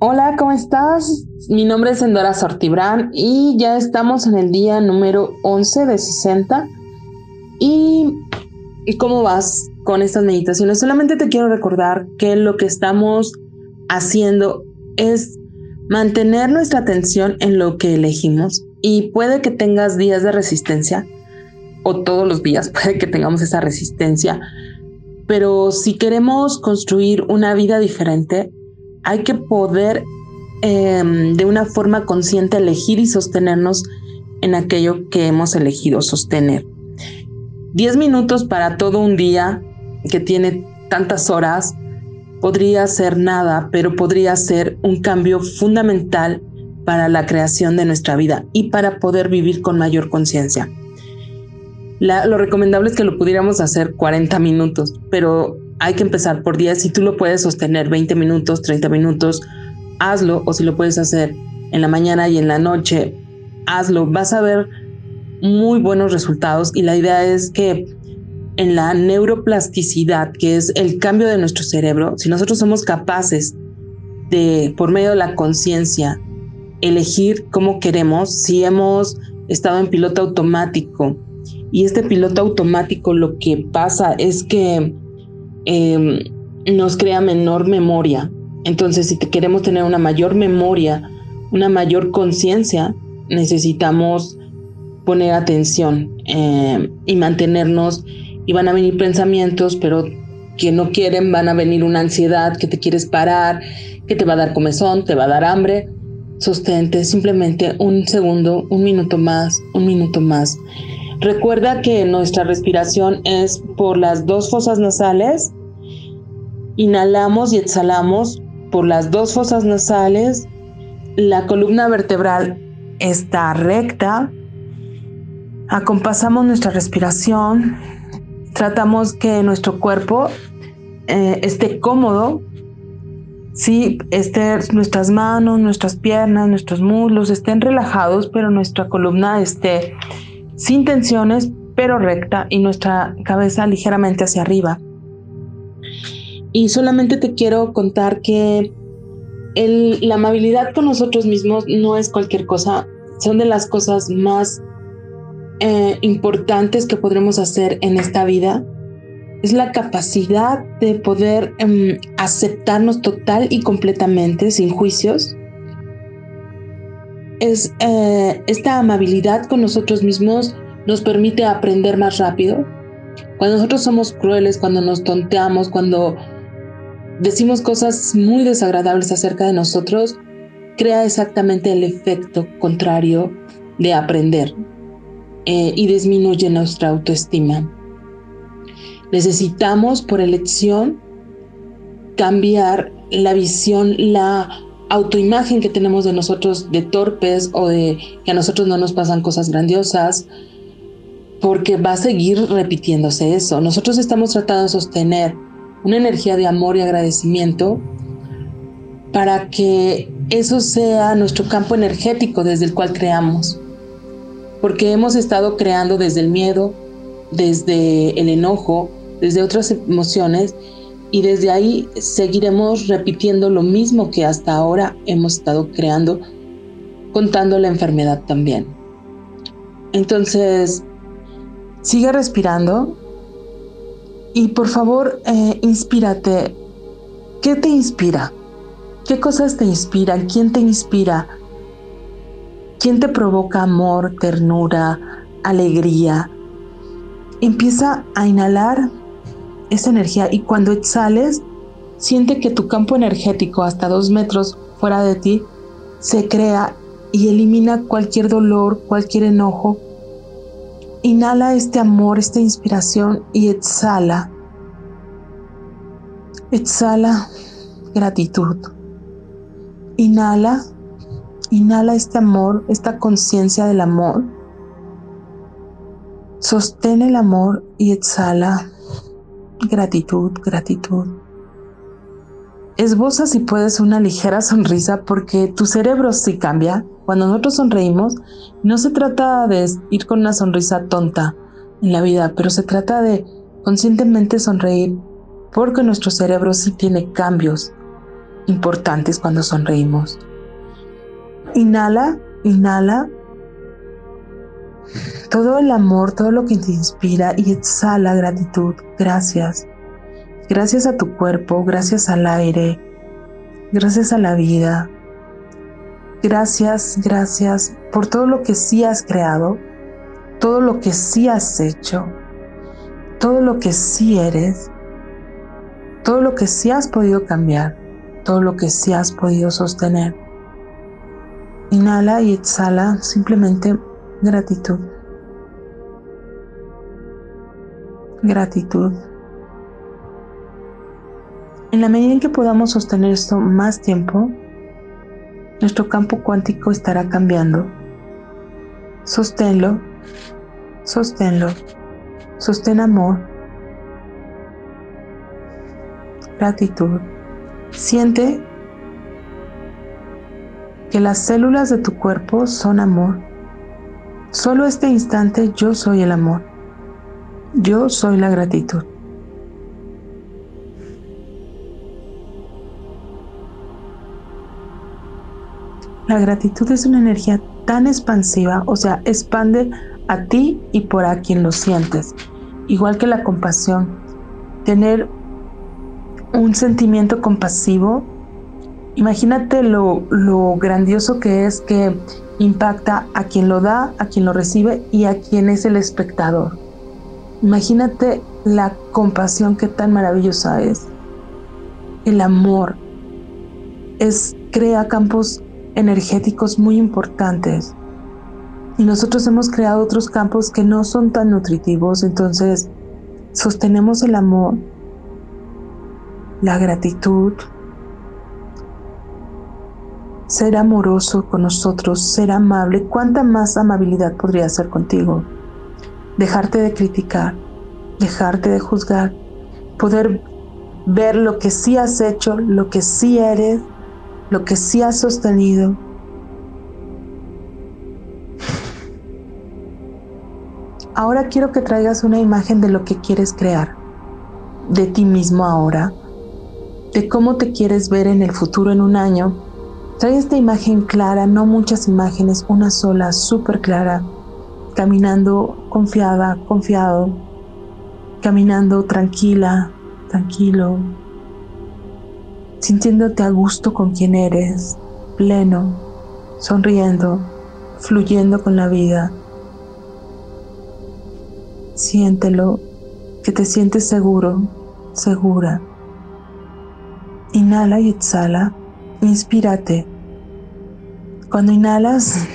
Hola, ¿cómo estás? Mi nombre es Endora Sortibrán y ya estamos en el día número 11 de 60. ¿Y, ¿Y cómo vas con estas meditaciones? Solamente te quiero recordar que lo que estamos haciendo es mantener nuestra atención en lo que elegimos y puede que tengas días de resistencia o todos los días puede que tengamos esa resistencia, pero si queremos construir una vida diferente, hay que poder em, de una forma consciente elegir y sostenernos en aquello que hemos elegido sostener. Diez minutos para todo un día que tiene tantas horas podría ser nada, pero podría ser un cambio fundamental para la creación de nuestra vida y para poder vivir con mayor conciencia. Lo recomendable es que lo pudiéramos hacer 40 minutos, pero hay que empezar por 10. Si tú lo puedes sostener 20 minutos, 30 minutos, hazlo. O si lo puedes hacer en la mañana y en la noche, hazlo. Vas a ver muy buenos resultados y la idea es que en la neuroplasticidad, que es el cambio de nuestro cerebro, si nosotros somos capaces de, por medio de la conciencia, elegir cómo queremos, si hemos estado en piloto automático y este piloto automático lo que pasa es que em, nos crea menor memoria. Entonces, si queremos tener una mayor memoria, una mayor conciencia, necesitamos poner atención em, y mantenernos y van a venir pensamientos, pero que no quieren, van a venir una ansiedad que te quieres parar, que te va a dar comezón, te va a dar hambre. Sostente simplemente un segundo, un minuto más, un minuto más. Recuerda que nuestra respiración es por las dos fosas nasales. Inhalamos y exhalamos por las dos fosas nasales. La columna vertebral está recta. Acompasamos nuestra respiración tratamos que nuestro cuerpo eh, esté cómodo, sí, esté, nuestras manos, nuestras piernas, nuestros muslos estén relajados, pero nuestra columna esté sin tensiones, pero recta y nuestra cabeza ligeramente hacia arriba. Y solamente te quiero contar que la amabilidad con nosotros mismos no es cualquier cosa, son de las cosas más eh, importantes que podremos hacer en esta vida es la capacidad de poder em, aceptarnos total y completamente sin juicios. Es eh, esta amabilidad con nosotros mismos nos permite aprender más rápido. Cuando nosotros somos crueles, cuando nos tonteamos, cuando decimos cosas muy desagradables acerca de nosotros, crea exactamente el efecto contrario de aprender. Eh, y disminuye nuestra autoestima. Necesitamos por elección cambiar la visión, la autoimagen que tenemos de nosotros de torpes o de que a nosotros no nos pasan cosas grandiosas, porque va a seguir repitiéndose eso. Nosotros estamos tratando de sostener una energía de amor y agradecimiento para que eso sea nuestro campo energético desde el cual creamos porque hemos estado creando desde el miedo, desde el enojo, desde otras emociones y desde ahí seguiremos repitiendo lo mismo que hasta ahora hemos estado creando, contando la enfermedad también. Entonces, sigue respirando y por favor, eh, inspírate. ¿Qué te inspira? ¿Qué cosas te inspiran? ¿Quién te inspira? ¿Quién te provoca amor, ternura, alegría? Empieza a inhalar esa energía y cuando exhales, siente que tu campo energético hasta dos metros fuera de ti se crea y elimina cualquier dolor, cualquier enojo. Inhala este amor, esta inspiración y exhala. Exhala gratitud. Inhala Inhala este amor, esta conciencia del amor. Sostén el amor y exhala gratitud, gratitud. Esboza si puedes una ligera sonrisa porque tu cerebro sí cambia. Cuando nosotros sonreímos, no se trata de ir con una sonrisa tonta en la vida, pero se trata de conscientemente sonreír porque nuestro cerebro sí tiene cambios importantes cuando sonreímos. Inhala, inhala todo el amor, todo lo que te inspira y exhala gratitud. Gracias. Gracias a tu cuerpo, gracias al aire, gracias a la vida. Gracias, gracias por todo lo que sí has creado, todo lo que sí has hecho, todo lo que sí eres, todo lo que sí has podido cambiar, todo lo que sí has podido sostener. Inhala y exhala simplemente gratitud. Gratitud. En la medida en que podamos sostener esto más tiempo, nuestro campo cuántico estará cambiando. Sosténlo, sosténlo, sostén amor, gratitud. Siente que las células de tu cuerpo son amor. Solo este instante yo soy el amor. Yo soy la gratitud. La gratitud es una energía tan expansiva, o sea, expande a ti y por a quien lo sientes. Igual que la compasión. Tener un sentimiento compasivo, imagínate lo, lo grandioso que es que impacta a quien lo da, a quien lo recibe y a quien es el espectador. Imagínate la compasión que tan maravillosa es. El amor es crea campos energéticos muy importantes. Y nosotros hemos creado otros campos que no son tan nutritivos, entonces sostenemos el amor, la gratitud, ser amoroso con nosotros, ser amable. ¿Cuánta más amabilidad podría ser contigo? Dejarte de criticar, dejarte de juzgar, poder ver lo que sí has hecho, lo que sí eres lo que sí has sostenido. Ahora quiero que traigas una imagen de lo que quieres crear, de ti mismo ahora, de cómo te quieres ver en el futuro en un año. Trae esta imagen clara, no muchas imágenes, una sola, súper clara, caminando confiada, confiado, caminando tranquila, tranquilo, sintiéndote a gusto con quien eres, pleno, sonriendo, fluyendo con la vida. Siéntelo, que te sientes seguro, segura. Inhala y exhala, inspírate. Cuando inhalas,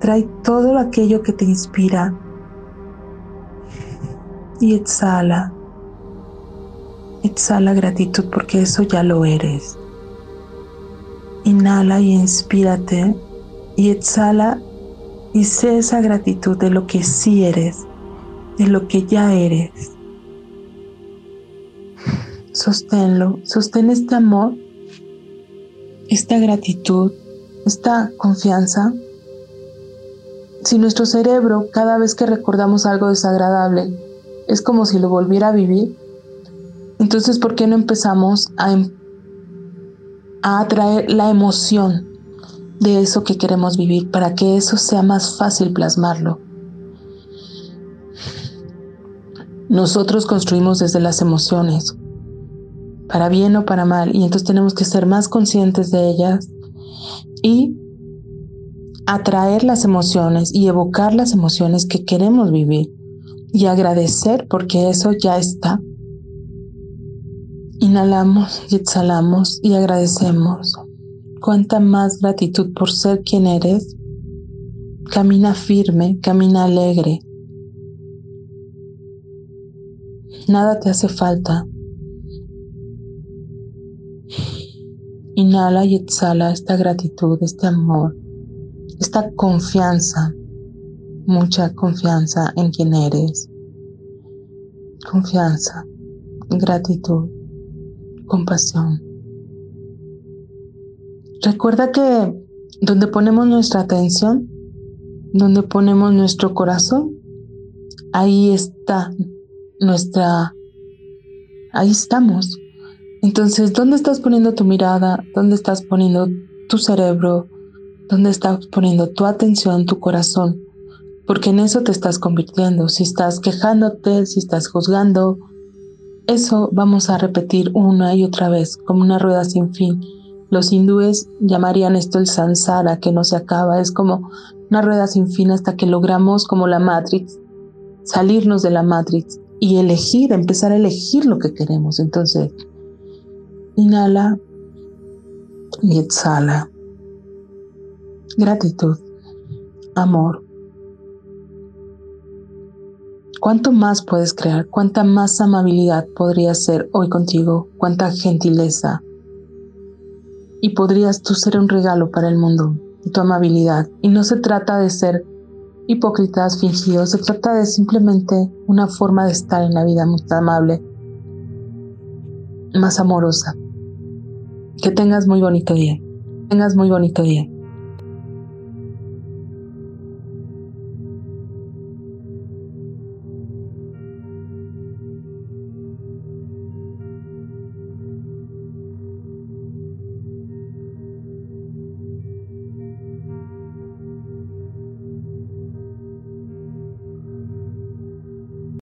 trae todo aquello que te inspira y exhala. Exhala gratitud porque eso ya lo eres. Inhala y inspírate y exhala y sé esa gratitud de lo que sí eres, de lo que ya eres. Sosténlo, sostén este amor, esta gratitud, esta confianza. Si nuestro cerebro cada vez que recordamos algo desagradable es como si lo volviera a vivir, entonces, ¿por qué no empezamos a, em-, a atraer la emoción de eso que queremos vivir para que eso sea más fácil plasmarlo? Nosotros construimos desde las emociones, para bien o para mal, y entonces tenemos que ser más conscientes de ellas y atraer las emociones y evocar las emociones que queremos vivir y agradecer porque eso ya está Inhalamos y exhalamos y agradecemos. Cuánta más gratitud por ser quien eres. Camina firme, camina alegre. Nada te hace falta. Inhala y exhala esta gratitud, este amor, esta confianza, mucha confianza en quien eres. Confianza, gratitud compasión. Recuerda que donde ponemos nuestra atención, donde ponemos nuestro corazón, ahí está nuestra, ahí estamos. Entonces, ¿dónde estás poniendo tu mirada? ¿Dónde estás poniendo tu cerebro? ¿Dónde estás poniendo tu atención, tu corazón? Porque en eso te estás convirtiendo. Si estás quejándote, si estás juzgando, eso vamos a repetir una y otra vez como una rueda sin fin. Los hindúes llamarían esto el sansara, que no se acaba. Es como una rueda sin fin hasta que logramos, como la Matrix, salirnos de la Matrix y elegir, empezar a elegir lo que queremos. Entonces, inhala y exhala. Gratitud, amor. ¿Cuánto más puedes crear? ¿Cuánta más amabilidad podría ser hoy contigo? ¿Cuánta gentileza? Y podrías tú ser un regalo para el mundo tu amabilidad. Y no se trata de ser hipócritas, fingidos, se trata de simplemente una forma de estar en la vida más amable, más amorosa. Que tengas muy bonito día. Tengas muy bonito día.